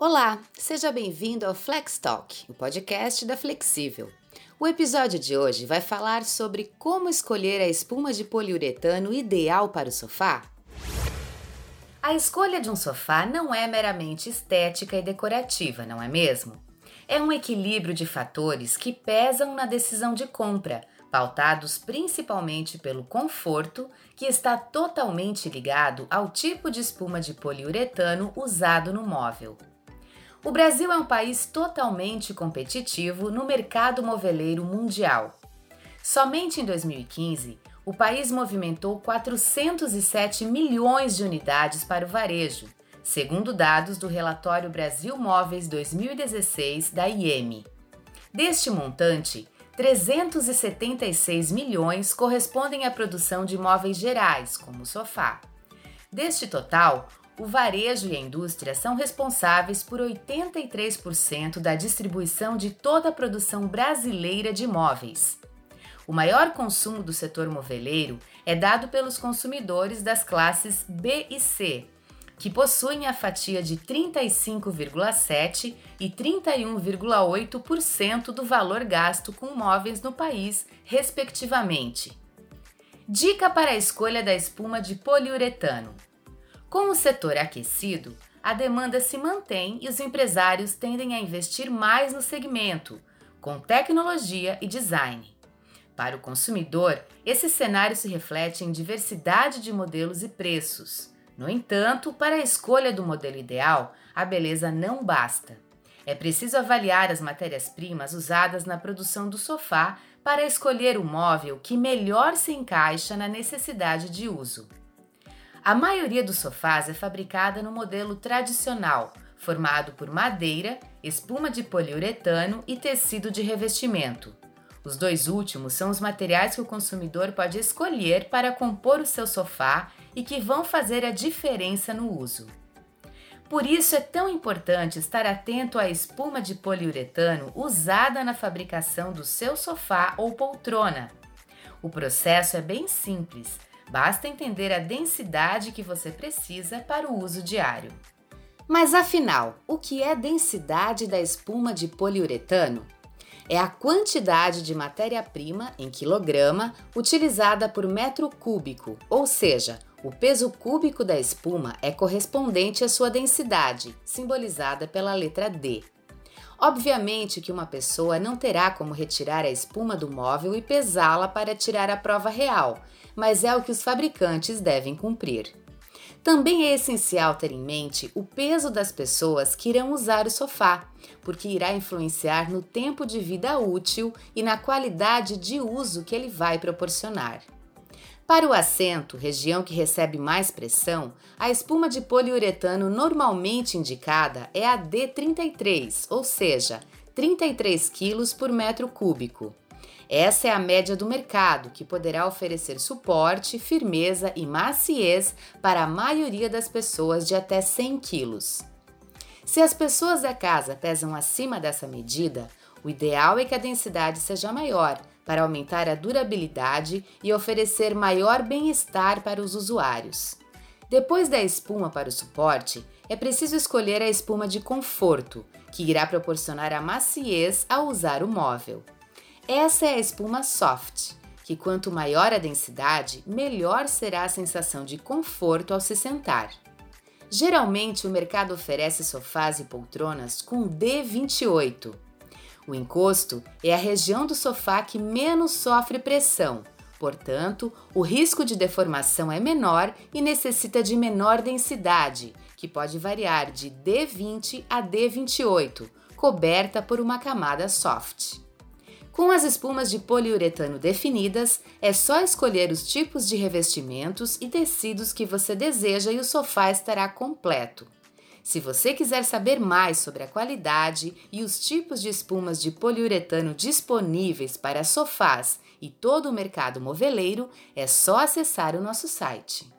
Olá, seja bem-vindo ao Flex Talk, o podcast da Flexível. O episódio de hoje vai falar sobre como escolher a espuma de poliuretano ideal para o sofá. A escolha de um sofá não é meramente estética e decorativa, não é mesmo? É um equilíbrio de fatores que pesam na decisão de compra, pautados principalmente pelo conforto, que está totalmente ligado ao tipo de espuma de poliuretano usado no móvel. O Brasil é um país totalmente competitivo no mercado moveleiro mundial. Somente em 2015, o país movimentou 407 milhões de unidades para o varejo, segundo dados do relatório Brasil Móveis 2016 da IEM. Deste montante, 376 milhões correspondem à produção de móveis gerais, como o sofá. Deste total, o varejo e a indústria são responsáveis por 83% da distribuição de toda a produção brasileira de móveis. O maior consumo do setor moveleiro é dado pelos consumidores das classes B e C, que possuem a fatia de 35,7% e 31,8% do valor gasto com móveis no país, respectivamente. Dica para a escolha da espuma de poliuretano. Com o setor aquecido, a demanda se mantém e os empresários tendem a investir mais no segmento, com tecnologia e design. Para o consumidor, esse cenário se reflete em diversidade de modelos e preços. No entanto, para a escolha do modelo ideal, a beleza não basta. É preciso avaliar as matérias-primas usadas na produção do sofá para escolher o móvel que melhor se encaixa na necessidade de uso. A maioria dos sofás é fabricada no modelo tradicional, formado por madeira, espuma de poliuretano e tecido de revestimento. Os dois últimos são os materiais que o consumidor pode escolher para compor o seu sofá e que vão fazer a diferença no uso. Por isso é tão importante estar atento à espuma de poliuretano usada na fabricação do seu sofá ou poltrona. O processo é bem simples Basta entender a densidade que você precisa para o uso diário. Mas afinal, o que é densidade da espuma de poliuretano? É a quantidade de matéria-prima em quilograma utilizada por metro cúbico, ou seja, o peso cúbico da espuma é correspondente à sua densidade, simbolizada pela letra D. Obviamente que uma pessoa não terá como retirar a espuma do móvel e pesá-la para tirar a prova real, mas é o que os fabricantes devem cumprir. Também é essencial ter em mente o peso das pessoas que irão usar o sofá, porque irá influenciar no tempo de vida útil e na qualidade de uso que ele vai proporcionar. Para o assento, região que recebe mais pressão, a espuma de poliuretano normalmente indicada é a D33, ou seja, 33 kg por metro cúbico. Essa é a média do mercado, que poderá oferecer suporte, firmeza e maciez para a maioria das pessoas de até 100 quilos. Se as pessoas da casa pesam acima dessa medida, o ideal é que a densidade seja maior, para aumentar a durabilidade e oferecer maior bem-estar para os usuários. Depois da espuma para o suporte, é preciso escolher a espuma de conforto, que irá proporcionar a maciez ao usar o móvel. Essa é a espuma soft, que quanto maior a densidade, melhor será a sensação de conforto ao se sentar. Geralmente o mercado oferece sofás e poltronas com D28. O encosto é a região do sofá que menos sofre pressão, portanto, o risco de deformação é menor e necessita de menor densidade, que pode variar de D20 a D28, coberta por uma camada soft. Com as espumas de poliuretano definidas, é só escolher os tipos de revestimentos e tecidos que você deseja e o sofá estará completo. Se você quiser saber mais sobre a qualidade e os tipos de espumas de poliuretano disponíveis para sofás e todo o mercado moveleiro, é só acessar o nosso site.